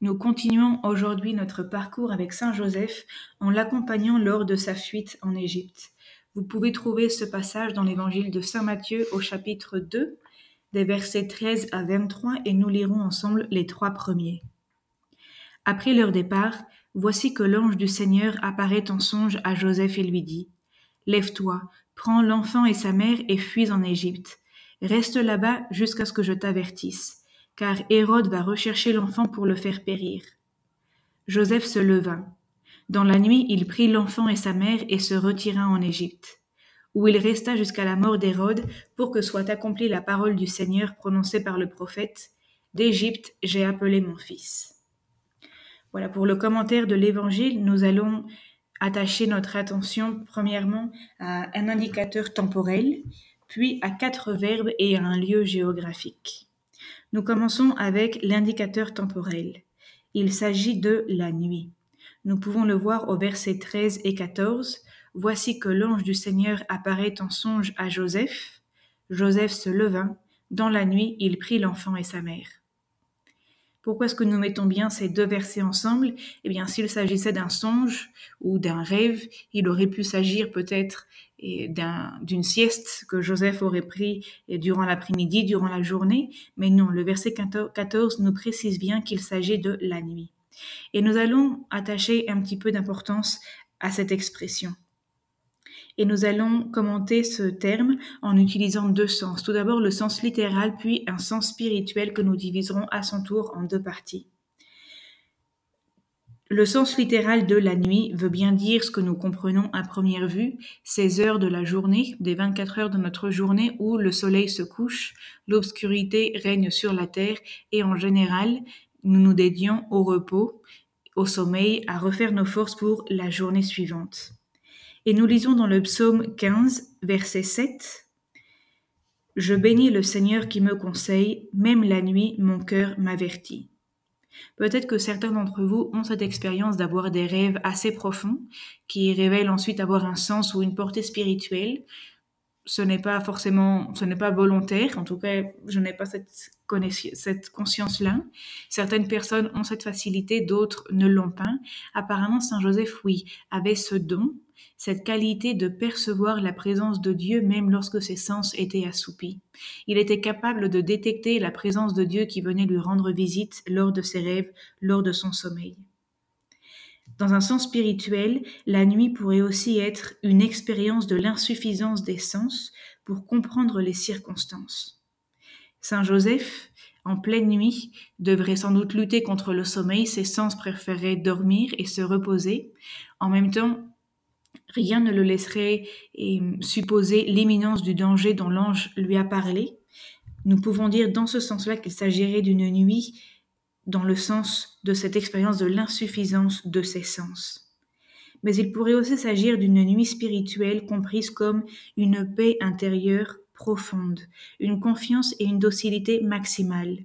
Nous continuons aujourd'hui notre parcours avec Saint Joseph en l'accompagnant lors de sa fuite en Égypte. Vous pouvez trouver ce passage dans l'évangile de Saint Matthieu au chapitre 2, des versets 13 à 23 et nous lirons ensemble les trois premiers. Après leur départ, voici que l'ange du Seigneur apparaît en songe à Joseph et lui dit Lève-toi, prends l'enfant et sa mère et fuis en Égypte. Reste là-bas jusqu'à ce que je t'avertisse car Hérode va rechercher l'enfant pour le faire périr. Joseph se leva. Dans la nuit, il prit l'enfant et sa mère et se retira en Égypte, où il resta jusqu'à la mort d'Hérode pour que soit accomplie la parole du Seigneur prononcée par le prophète D'Égypte j'ai appelé mon fils. Voilà, pour le commentaire de l'Évangile, nous allons attacher notre attention premièrement à un indicateur temporel, puis à quatre verbes et à un lieu géographique. Nous commençons avec l'indicateur temporel. Il s'agit de la nuit. Nous pouvons le voir au verset 13 et 14. Voici que l'ange du Seigneur apparaît en songe à Joseph. Joseph se leva. Dans la nuit, il prit l'enfant et sa mère. Pourquoi est-ce que nous mettons bien ces deux versets ensemble? Eh bien, s'il s'agissait d'un songe ou d'un rêve, il aurait pu s'agir peut-être d'une sieste que Joseph aurait pris durant l'après-midi, durant la journée, mais non, le verset 14 nous précise bien qu'il s'agit de la nuit. Et nous allons attacher un petit peu d'importance à cette expression. Et nous allons commenter ce terme en utilisant deux sens. Tout d'abord le sens littéral, puis un sens spirituel que nous diviserons à son tour en deux parties. Le sens littéral de la nuit veut bien dire ce que nous comprenons à première vue, ces heures de la journée, des 24 heures de notre journée où le soleil se couche, l'obscurité règne sur la terre et en général, nous nous dédions au repos, au sommeil, à refaire nos forces pour la journée suivante. Et nous lisons dans le psaume 15, verset 7. Je bénis le Seigneur qui me conseille, même la nuit mon cœur m'avertit. Peut-être que certains d'entre vous ont cette expérience d'avoir des rêves assez profonds qui révèlent ensuite avoir un sens ou une portée spirituelle. Ce n'est pas forcément, ce n'est pas volontaire. En tout cas, je n'ai pas cette, cette conscience-là. Certaines personnes ont cette facilité, d'autres ne l'ont pas. Apparemment, Saint Joseph, oui, avait ce don cette qualité de percevoir la présence de Dieu même lorsque ses sens étaient assoupis. Il était capable de détecter la présence de Dieu qui venait lui rendre visite lors de ses rêves, lors de son sommeil. Dans un sens spirituel, la nuit pourrait aussi être une expérience de l'insuffisance des sens pour comprendre les circonstances. Saint Joseph, en pleine nuit, devrait sans doute lutter contre le sommeil, ses sens préféreraient dormir et se reposer. En même temps, Rien ne le laisserait supposer l'imminence du danger dont l'ange lui a parlé. Nous pouvons dire dans ce sens-là qu'il s'agirait d'une nuit dans le sens de cette expérience de l'insuffisance de ses sens. Mais il pourrait aussi s'agir d'une nuit spirituelle comprise comme une paix intérieure profonde, une confiance et une docilité maximale.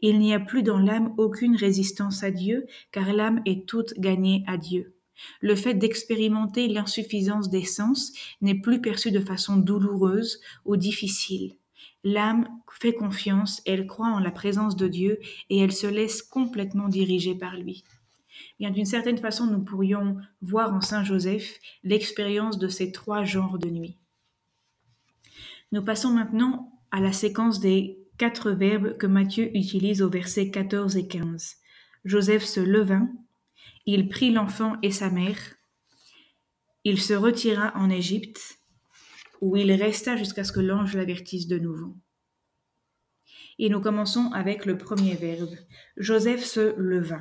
Il n'y a plus dans l'âme aucune résistance à Dieu, car l'âme est toute gagnée à Dieu. Le fait d'expérimenter l'insuffisance des sens n'est plus perçu de façon douloureuse ou difficile. L'âme fait confiance, elle croit en la présence de Dieu et elle se laisse complètement diriger par lui. Bien d'une certaine façon, nous pourrions voir en Saint Joseph l'expérience de ces trois genres de nuit. Nous passons maintenant à la séquence des quatre verbes que Matthieu utilise aux versets 14 et 15. Joseph se leva, il prit l'enfant et sa mère. Il se retira en Égypte, où il resta jusqu'à ce que l'ange l'avertisse de nouveau. Et nous commençons avec le premier verbe. Joseph se leva.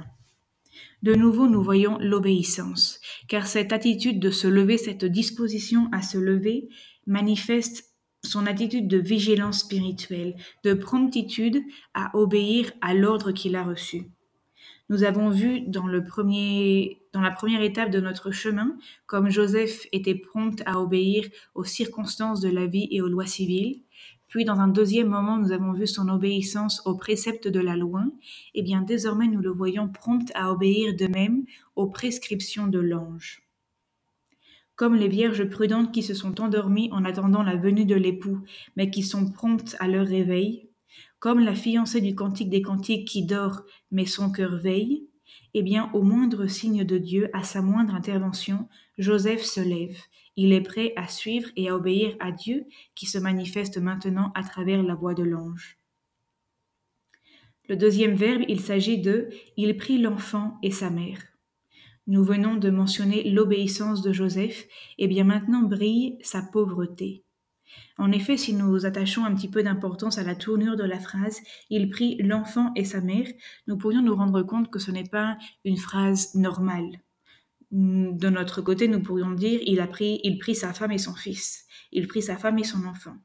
De nouveau, nous voyons l'obéissance, car cette attitude de se lever, cette disposition à se lever, manifeste son attitude de vigilance spirituelle, de promptitude à obéir à l'ordre qu'il a reçu. Nous avons vu dans, la première étape de notre chemin, comme Joseph était prompt à obéir aux circonstances de la vie et aux lois civiles, puis dans un deuxième moment, nous avons vu son obéissance aux préceptes de la loi, et bien désormais nous le voyons prompt à obéir de même aux prescriptions de l'ange. Comme les vierges prudentes qui se sont endormies en attendant la venue de l'époux, mais qui sont promptes à leur réveil, Comme la fiancée du Cantique des Cantiques qui dort, mais son cœur veille, eh bien, au moindre signe de Dieu, à sa moindre intervention, Joseph se lève. Il est prêt à suivre et à obéir à Dieu qui se manifeste maintenant à travers la voix de l'ange. Le deuxième verbe, il s'agit de il prit l'enfant et sa mère. Nous venons de mentionner l'obéissance de Joseph, et bien maintenant brille sa pauvreté. En effet, si nous attachons un petit peu d'importance à la tournure de la phrase Il prit l'enfant et sa mère, nous pourrions nous rendre compte que ce n'est pas une phrase normale. De notre côté, nous pourrions dire Il a pris, il prit sa femme et son fils. Il prit sa femme et son enfant.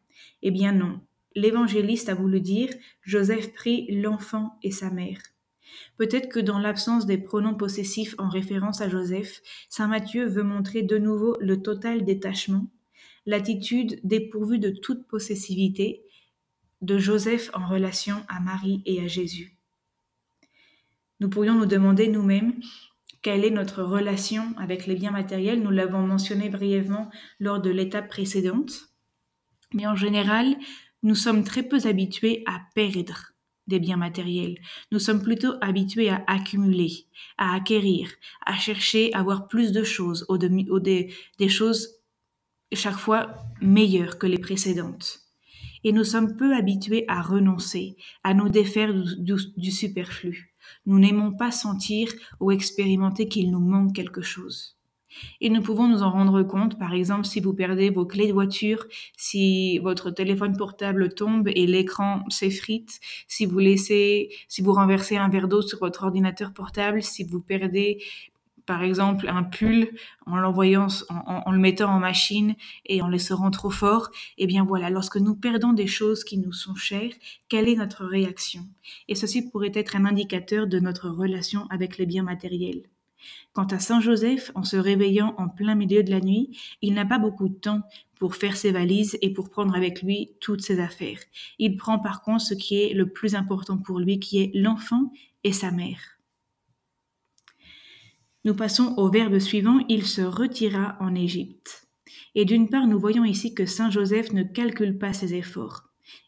Eh bien non. L'évangéliste a voulu dire Joseph prit l'enfant et sa mère. Peut-être que dans l'absence des pronoms possessifs en référence à Joseph, Saint Matthieu veut montrer de nouveau le total détachement l'attitude dépourvue de toute possessivité de Joseph en relation à Marie et à Jésus. Nous pourrions nous demander nous-mêmes quelle est notre relation avec les biens matériels? Nous l'avons mentionné brièvement lors de l'étape précédente. Mais en général, nous sommes très peu habitués à perdre des biens matériels. Nous sommes plutôt habitués à accumuler, à acquérir, à chercher à avoir plus de choses, ou, des, des choses chaque fois meilleures que les précédentes. Et nous sommes peu habitués à renoncer, à nous défaire du, superflu. Nous n'aimons pas sentir ou expérimenter qu'il nous manque quelque chose. Et nous pouvons nous en rendre compte, par exemple, si vous perdez vos clés de voiture, si votre téléphone portable tombe et l'écran s'effrite, si vous laissez, si vous renversez un verre d'eau sur votre ordinateur portable, si vous perdez par exemple un pull en l'envoyant, en, le mettant en machine et en laissant trop fort, eh bien voilà, lorsque nous perdons des choses qui nous sont chères, quelle est notre réaction? Et ceci pourrait être un indicateur de notre relation avec les biens matériels. Quant à Saint Joseph, en se réveillant en plein milieu de la nuit, il n'a pas beaucoup de temps pour faire ses valises et pour prendre avec lui toutes ses affaires. Il prend par contre ce qui est le plus important pour lui, qui est l'enfant et sa mère. Nous passons au verbe suivant, il se retira en Égypte. Et d'une part, nous voyons ici que Saint Joseph ne calcule pas ses efforts.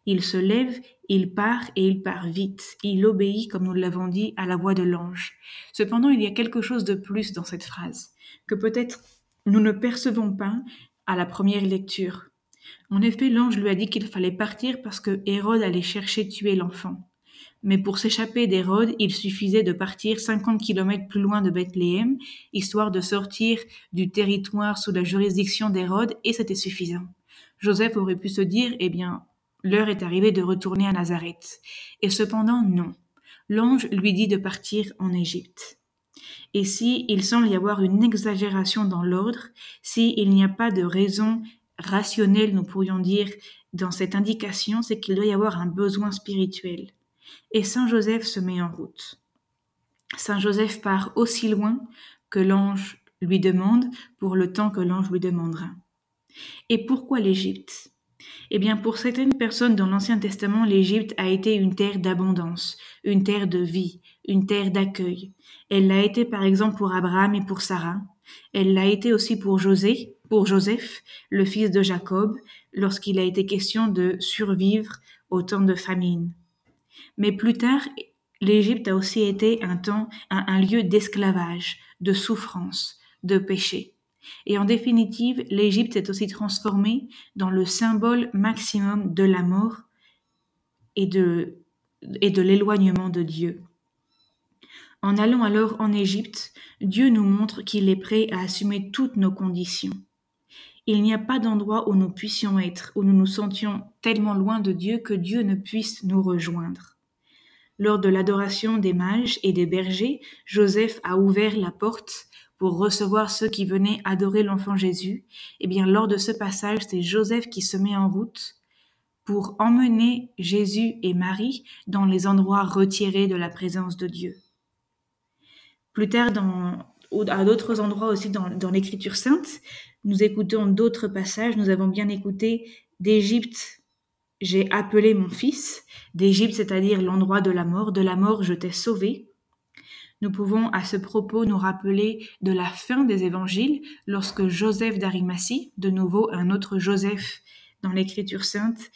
Il se lève, il part et il part vite. Il obéit, comme nous l'avons dit, à la voix de l'ange. Cependant, il y a quelque chose de plus dans cette phrase, que peut-être nous ne percevons pas à la première lecture. En effet, l'ange lui a dit qu'il fallait partir parce que Hérode allait chercher tuer l'enfant. Mais pour s'échapper d'Hérode, il suffisait de partir 50 kilomètres plus loin de Bethléem, histoire de sortir du territoire sous la juridiction d'Hérode, et c'était suffisant. Joseph aurait pu se dire, eh bien, l'heure est arrivée de retourner à Nazareth. Et cependant, non. L'ange lui dit de partir en Égypte. Et si il semble y avoir une exagération dans l'ordre, si il n'y a pas de raison rationnelle, nous pourrions dire, dans cette indication, c'est qu'il doit y avoir un besoin spirituel et Saint Joseph se met en route. Saint Joseph part aussi loin que l'ange lui demande pour le temps que l'ange lui demandera. Et pourquoi l'Égypte? Eh bien, pour certaines personnes dans l'Ancien Testament, l'Égypte a été une terre d'abondance, une terre de vie, une terre d'accueil. Elle l'a été par exemple pour Abraham et pour Sarah. Elle l'a été aussi pour José, pour Joseph, le fils de Jacob, lorsqu'il a été question de survivre au temps de famine. Mais plus tard, l'Égypte a aussi été un temps, un, lieu d'esclavage, de souffrance, de péché. Et en définitive, l'Égypte s'est aussi transformée dans le symbole maximum de la mort et de l'éloignement de Dieu. En allant alors en Égypte, Dieu nous montre qu'il est prêt à assumer toutes nos conditions. Il n'y a pas d'endroit où nous puissions être, où nous nous sentions tellement loin de Dieu que Dieu ne puisse nous rejoindre. Lors de l'adoration des mages et des bergers, Joseph a ouvert la porte pour recevoir ceux qui venaient adorer l'enfant Jésus. Et eh bien, lors de ce passage, c'est Joseph qui se met en route pour emmener Jésus et Marie dans les endroits retirés de la présence de Dieu. Plus tard, à d'autres endroits aussi dans l'Écriture sainte, nous écoutons d'autres passages. Nous avons bien écouté d'Égypte j'ai appelé mon fils d'Égypte, c'est-à-dire l'endroit de la mort. De la mort, je t'ai sauvé. Nous pouvons à ce propos nous rappeler de la fin des évangiles lorsque Joseph d'Arimathie, de nouveau un autre Joseph dans l'écriture sainte,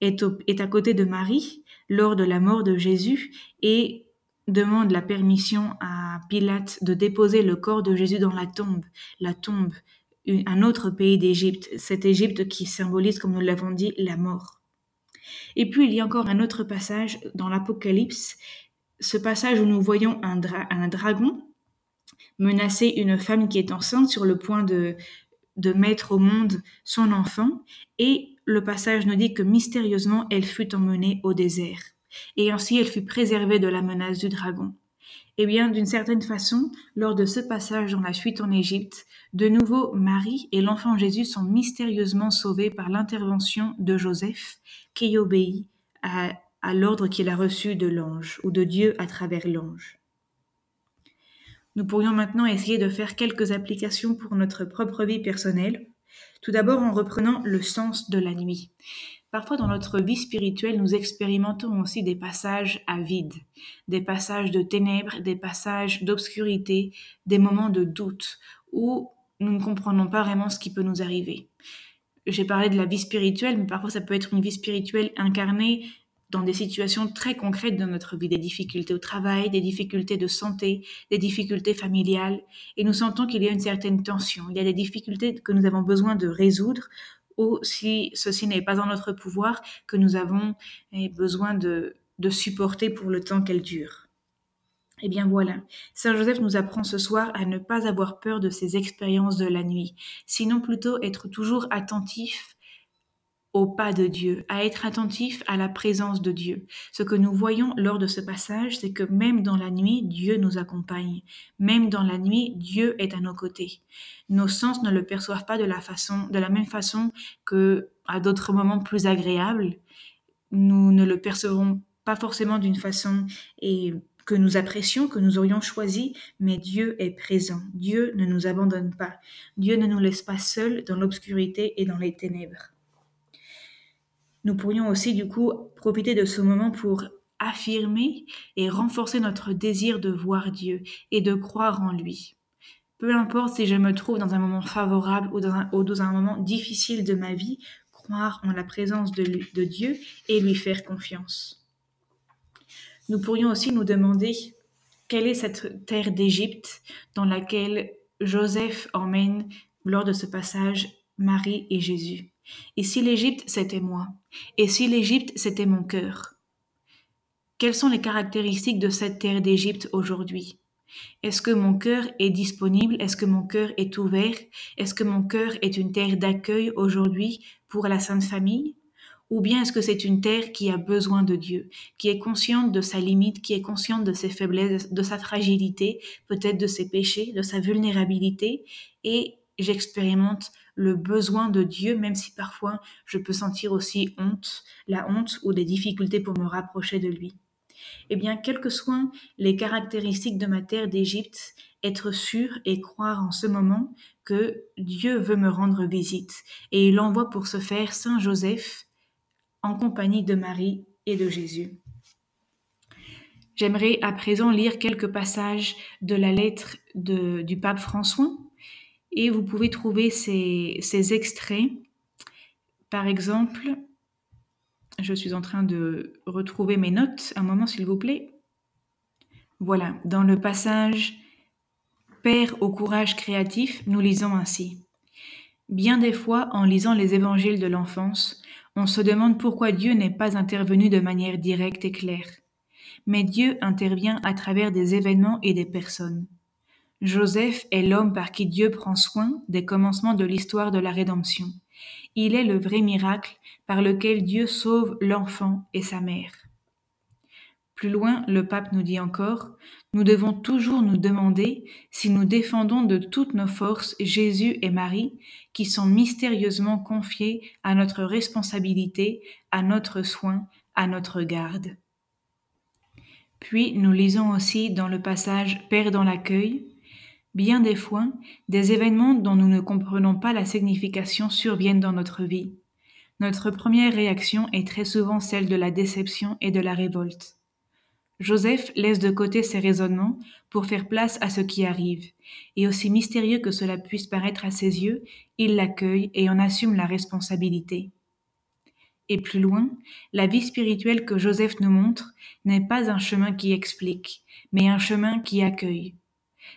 est, est à côté de Marie lors de la mort de Jésus et demande la permission à Pilate de déposer le corps de Jésus dans la tombe, la tombe, un autre pays d'Égypte, cette Égypte qui symbolise, comme nous l'avons dit, la mort. Et puis il y a encore un autre passage dans l'Apocalypse, ce passage où nous voyons un, dragon menacer une femme qui est enceinte sur le point de mettre au monde son enfant, et le passage nous dit que mystérieusement elle fut emmenée au désert, et ainsi elle fut préservée de la menace du dragon. Eh bien, d'une certaine façon, lors de ce passage dans la fuite en Égypte, de nouveau Marie et l'enfant Jésus sont mystérieusement sauvés par l'intervention de Joseph, qui obéit à, à l'ordre qu'il a reçu de l'ange ou de Dieu à travers l'ange. Nous pourrions maintenant essayer de faire quelques applications pour notre propre vie personnelle. Tout d'abord en reprenant le sens de la nuit. Parfois dans notre vie spirituelle, nous expérimentons aussi des passages à vide, des passages de ténèbres, des passages d'obscurité, des moments de doute où nous ne comprenons pas vraiment ce qui peut nous arriver. J'ai parlé de la vie spirituelle, mais parfois ça peut être une vie spirituelle incarnée dans des situations très concrètes de notre vie, des difficultés au travail, des difficultés de santé, des difficultés familiales, et nous sentons qu'il y a une certaine tension, il y a des difficultés que nous avons besoin de résoudre, ou si ceci n'est pas en notre pouvoir, que nous avons eh, besoin de, de supporter pour le temps qu'elles durent. Eh bien voilà, Saint Joseph nous apprend ce soir à ne pas avoir peur de ces expériences de la nuit, sinon plutôt être toujours attentif au pas de Dieu, à être attentif à la présence de Dieu. Ce que nous voyons lors de ce passage, c'est que même dans la nuit, Dieu nous accompagne. Même dans la nuit, Dieu est à nos côtés. Nos sens ne le perçoivent pas de la façon, de la même façon que à d'autres moments plus agréables. Nous ne le percevrons pas forcément d'une façon et que nous apprécions, que nous aurions choisi, mais Dieu est présent. Dieu ne nous abandonne pas. Dieu ne nous laisse pas seuls dans l'obscurité et dans les ténèbres. Nous pourrions aussi du coup profiter de ce moment pour affirmer et renforcer notre désir de voir Dieu et de croire en lui. Peu importe si je me trouve dans un moment favorable ou dans un, moment difficile de ma vie, croire en la présence de, de Dieu et lui faire confiance. Nous pourrions aussi nous demander quelle est cette terre d'Égypte dans laquelle Joseph emmène lors de ce passage Marie et Jésus. Et si l'Égypte, c'était moi. Et si l'Égypte, c'était mon cœur. Quelles sont les caractéristiques de cette terre d'Égypte aujourd'hui? Est-ce que mon cœur est disponible? Est-ce que mon cœur est ouvert? Est-ce que mon cœur est une terre d'accueil aujourd'hui pour la Sainte Famille? Ou bien est-ce que c'est une terre qui a besoin de Dieu, qui est consciente de sa limite, qui est consciente de ses faiblesses, de sa fragilité, peut-être de ses péchés, de sa vulnérabilité, et j'expérimente le besoin de Dieu, même si parfois je peux sentir aussi honte, la honte ou des difficultés pour me rapprocher de lui. Eh bien, quelles que soient les caractéristiques de ma terre d'Égypte, être sûr et croire en ce moment que Dieu veut me rendre visite, et il envoie pour ce faire Saint Joseph en compagnie de Marie et de Jésus. J'aimerais à présent lire quelques passages de la lettre du pape François et vous pouvez trouver ces, extraits. Par exemple, je suis en train de retrouver mes notes. Un moment, s'il vous plaît. Voilà, dans le passage Père au courage créatif, nous lisons ainsi. Bien des fois, en lisant les évangiles de l'enfance, on se demande pourquoi Dieu n'est pas intervenu de manière directe et claire. Mais Dieu intervient à travers des événements et des personnes. Joseph est l'homme par qui Dieu prend soin des commencements de l'histoire de la rédemption. Il est le vrai miracle par lequel Dieu sauve l'enfant et sa mère. Plus loin, le pape nous dit encore, nous devons toujours nous demander si nous défendons de toutes nos forces Jésus et Marie, qui sont mystérieusement confiés à notre responsabilité, à notre soin, à notre garde. Puis nous lisons aussi dans le passage Père dans l'accueil, Bien des fois, des événements dont nous ne comprenons pas la signification surviennent dans notre vie. Notre première réaction est très souvent celle de la déception et de la révolte. Joseph laisse de côté ses raisonnements pour faire place à ce qui arrive, et aussi mystérieux que cela puisse paraître à ses yeux, il l'accueille et en assume la responsabilité. Et plus loin, la vie spirituelle que Joseph nous montre n'est pas un chemin qui explique, mais un chemin qui accueille.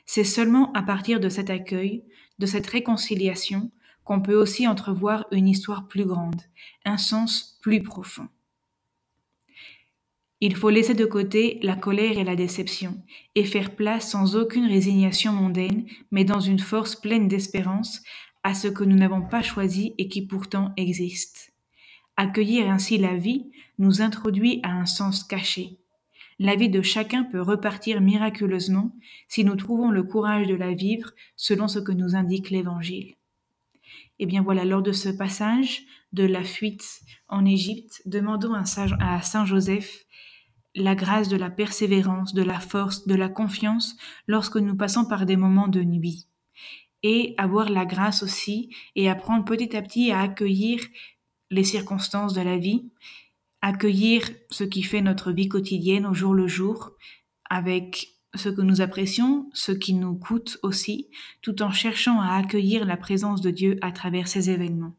C'est seulement à partir de cet accueil, de cette réconciliation, qu'on peut aussi entrevoir une histoire plus grande, un sens plus profond. Il faut laisser de côté la colère et la déception, et faire place sans aucune résignation mondaine, mais dans une force pleine d'espérance à ce que nous n'avons pas choisi et qui pourtant existe. Accueillir ainsi la vie nous introduit à un sens caché. La vie de chacun peut repartir miraculeusement si nous trouvons le courage de la vivre selon ce que nous indique l'Évangile. Et eh bien voilà, lors de ce passage de la fuite en Égypte, demandons à Saint Joseph la grâce de la persévérance, de la force, de la confiance lorsque nous passons par des moments de nuit. Et avoir la grâce aussi et apprendre petit à petit à accueillir les circonstances de la vie, accueillir ce qui fait notre vie quotidienne au jour le jour, avec ce que nous apprécions, ce qui nous coûte aussi, tout en cherchant à accueillir la présence de Dieu à travers ces événements.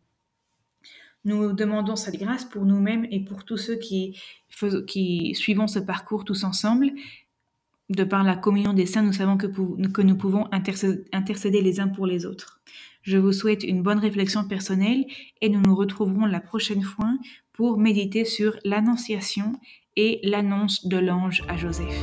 Nous demandons cette grâce pour nous-mêmes et pour tous ceux qui, suivons ce parcours tous ensemble. De par la communion des saints, nous savons que nous pouvons intercéder les uns pour les autres. Je vous souhaite une bonne réflexion personnelle et nous nous retrouverons la prochaine fois pour méditer sur l'annonciation et l'annonce de l'ange à Joseph.